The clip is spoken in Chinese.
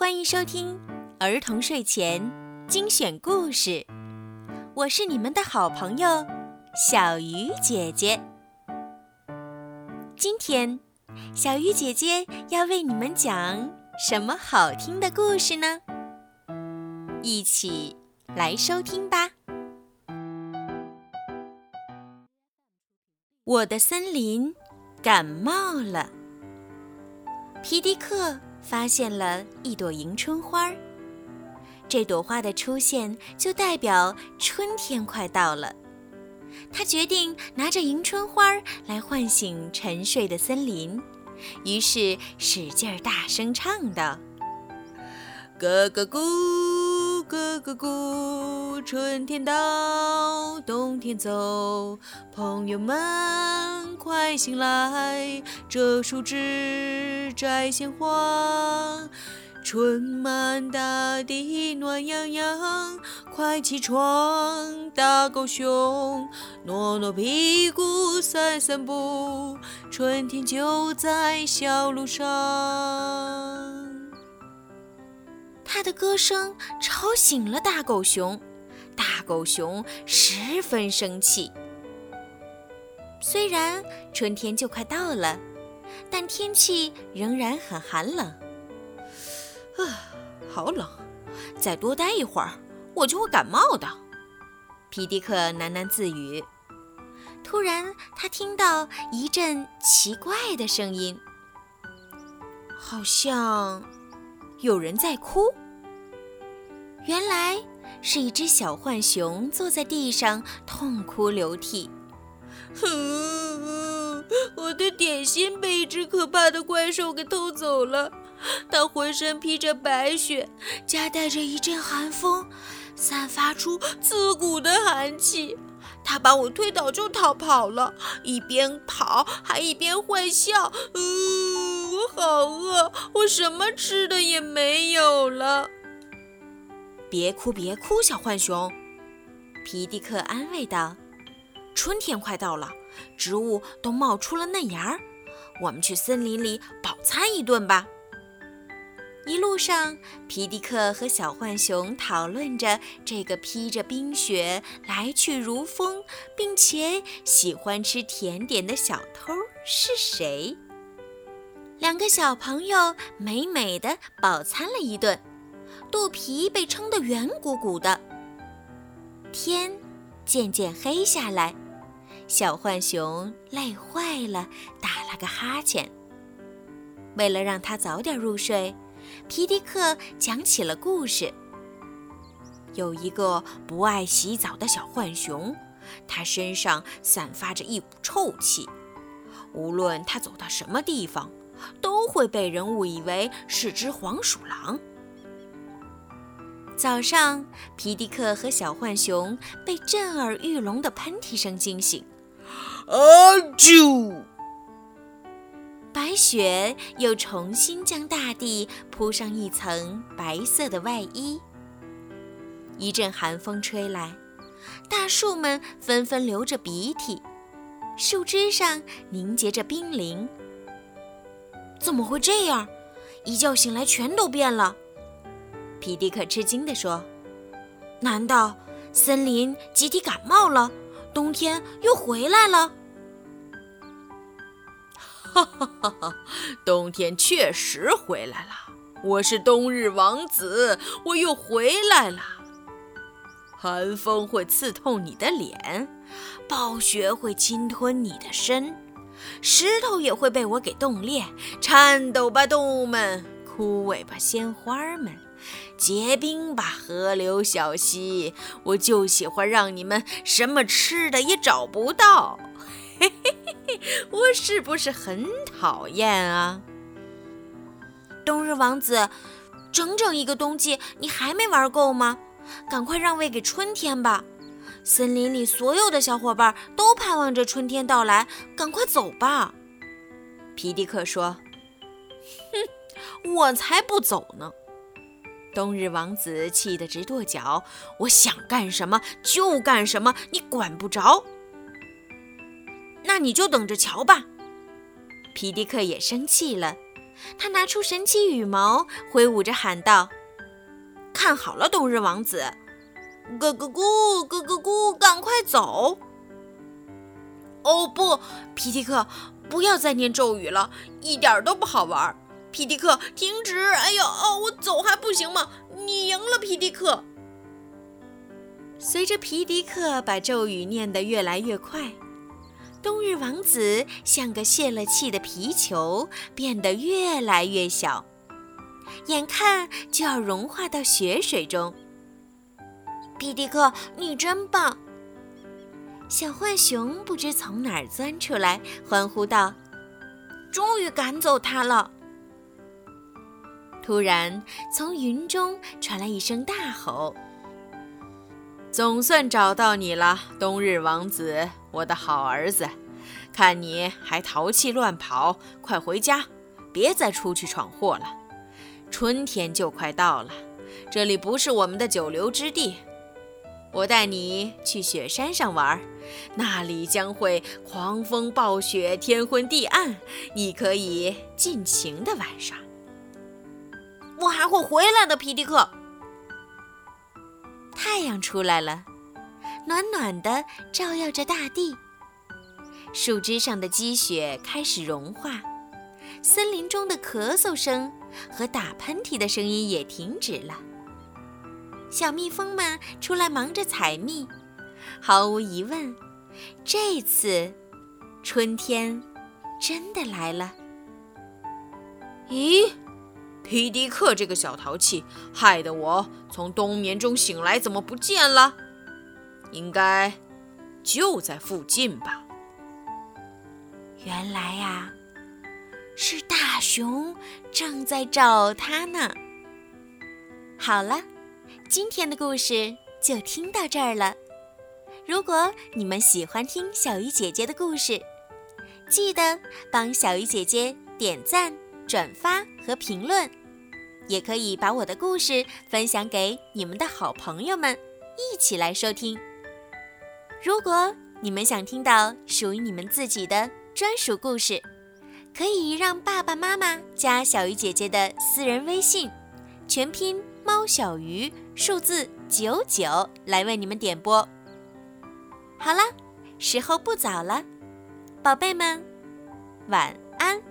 欢迎收听儿童睡前精选故事，我是你们的好朋友小鱼姐姐。今天，小鱼姐姐要为你们讲什么好听的故事呢？一起来收听吧。我的森林感冒了，皮迪克。发现了一朵迎春花儿，这朵花的出现就代表春天快到了。他决定拿着迎春花来唤醒沉睡的森林，于是使劲儿大声唱道：“咯咯咕，咯咯咕，春天到，冬天走，朋友们快醒来，这树枝。”摘鲜花，春满大地暖洋洋，快起床，大狗熊挪挪屁股散散步，春天就在小路上。他的歌声吵醒了大狗熊，大狗熊十分生气。虽然春天就快到了。但天气仍然很寒冷，啊，好冷！再多待一会儿，我就会感冒的。皮迪克喃喃自语。突然，他听到一阵奇怪的声音，好像有人在哭。原来是一只小浣熊坐在地上痛哭流涕。我的点心被一只可怕的怪兽给偷走了。它浑身披着白雪，夹带着一阵寒风，散发出刺骨的寒气。它把我推倒就逃跑了，一边跑还一边坏笑。嗯，我好饿，我什么吃的也没有了。别哭，别哭，小浣熊。皮迪克安慰道。春天快到了，植物都冒出了嫩芽儿。我们去森林里饱餐一顿吧。一路上，皮迪克和小浣熊讨论着这个披着冰雪、来去如风，并且喜欢吃甜点的小偷是谁。两个小朋友美美的饱餐了一顿，肚皮被撑得圆鼓鼓的。天渐渐黑下来。小浣熊累坏了，打了个哈欠。为了让他早点入睡，皮迪克讲起了故事。有一个不爱洗澡的小浣熊，它身上散发着一股臭气，无论它走到什么地方，都会被人误以为是只黄鼠狼。早上，皮迪克和小浣熊被震耳欲聋的喷嚏声惊醒。啊啾！白雪又重新将大地铺上一层白色的外衣。一阵寒风吹来，大树们纷纷流着鼻涕，树枝上凝结着冰凌。怎么会这样？一觉醒来全都变了。皮迪克吃惊地说：“难道森林集体感冒了？冬天又回来了？”哈哈哈哈冬天确实回来了，我是冬日王子，我又回来了。寒风会刺痛你的脸，暴雪会侵吞你的身，石头也会被我给冻裂。颤抖吧，动物们！枯萎吧，鲜花们！结冰吧，河流小溪！我就喜欢让你们什么吃的也找不到。嘿嘿嘿嘿，我是不是很讨厌啊？冬日王子，整整一个冬季，你还没玩够吗？赶快让位给春天吧！森林里所有的小伙伴都盼望着春天到来，赶快走吧！皮迪克说：“哼，我才不走呢！”冬日王子气得直跺脚：“我想干什么就干什么，你管不着。”那你就等着瞧吧。皮迪克也生气了，他拿出神奇羽毛，挥舞着喊道：“看好了，冬日王子！咯咯咕，咯咯咕，赶快走！”哦不，皮迪克，不要再念咒语了，一点都不好玩。皮迪克，停止！哎呦，哦，我走还不行吗？你赢了，皮迪克。随着皮迪克把咒语念得越来越快，冬日王子像个泄了气的皮球，变得越来越小，眼看就要融化到雪水中。皮迪克，你真棒！小浣熊不知从哪儿钻出来，欢呼道：“终于赶走他了！”突然，从云中传来一声大吼：“总算找到你了，冬日王子，我的好儿子！看你还淘气乱跑，快回家，别再出去闯祸了。春天就快到了，这里不是我们的久留之地。”我带你去雪山上玩，那里将会狂风暴雪，天昏地暗，你可以尽情的玩耍。我还会回来的，皮迪克。太阳出来了，暖暖的照耀着大地，树枝上的积雪开始融化，森林中的咳嗽声和打喷嚏的声音也停止了。小蜜蜂们出来忙着采蜜，毫无疑问，这次春天真的来了。咦，皮迪克这个小淘气，害得我从冬眠中醒来，怎么不见了？应该就在附近吧。原来呀，是大熊正在找他呢。好了。今天的故事就听到这儿了。如果你们喜欢听小鱼姐姐的故事，记得帮小鱼姐姐点赞、转发和评论，也可以把我的故事分享给你们的好朋友们，一起来收听。如果你们想听到属于你们自己的专属故事，可以让爸爸妈妈加小鱼姐姐的私人微信，全拼。猫小鱼数字九九来为你们点播。好了，时候不早了，宝贝们，晚安。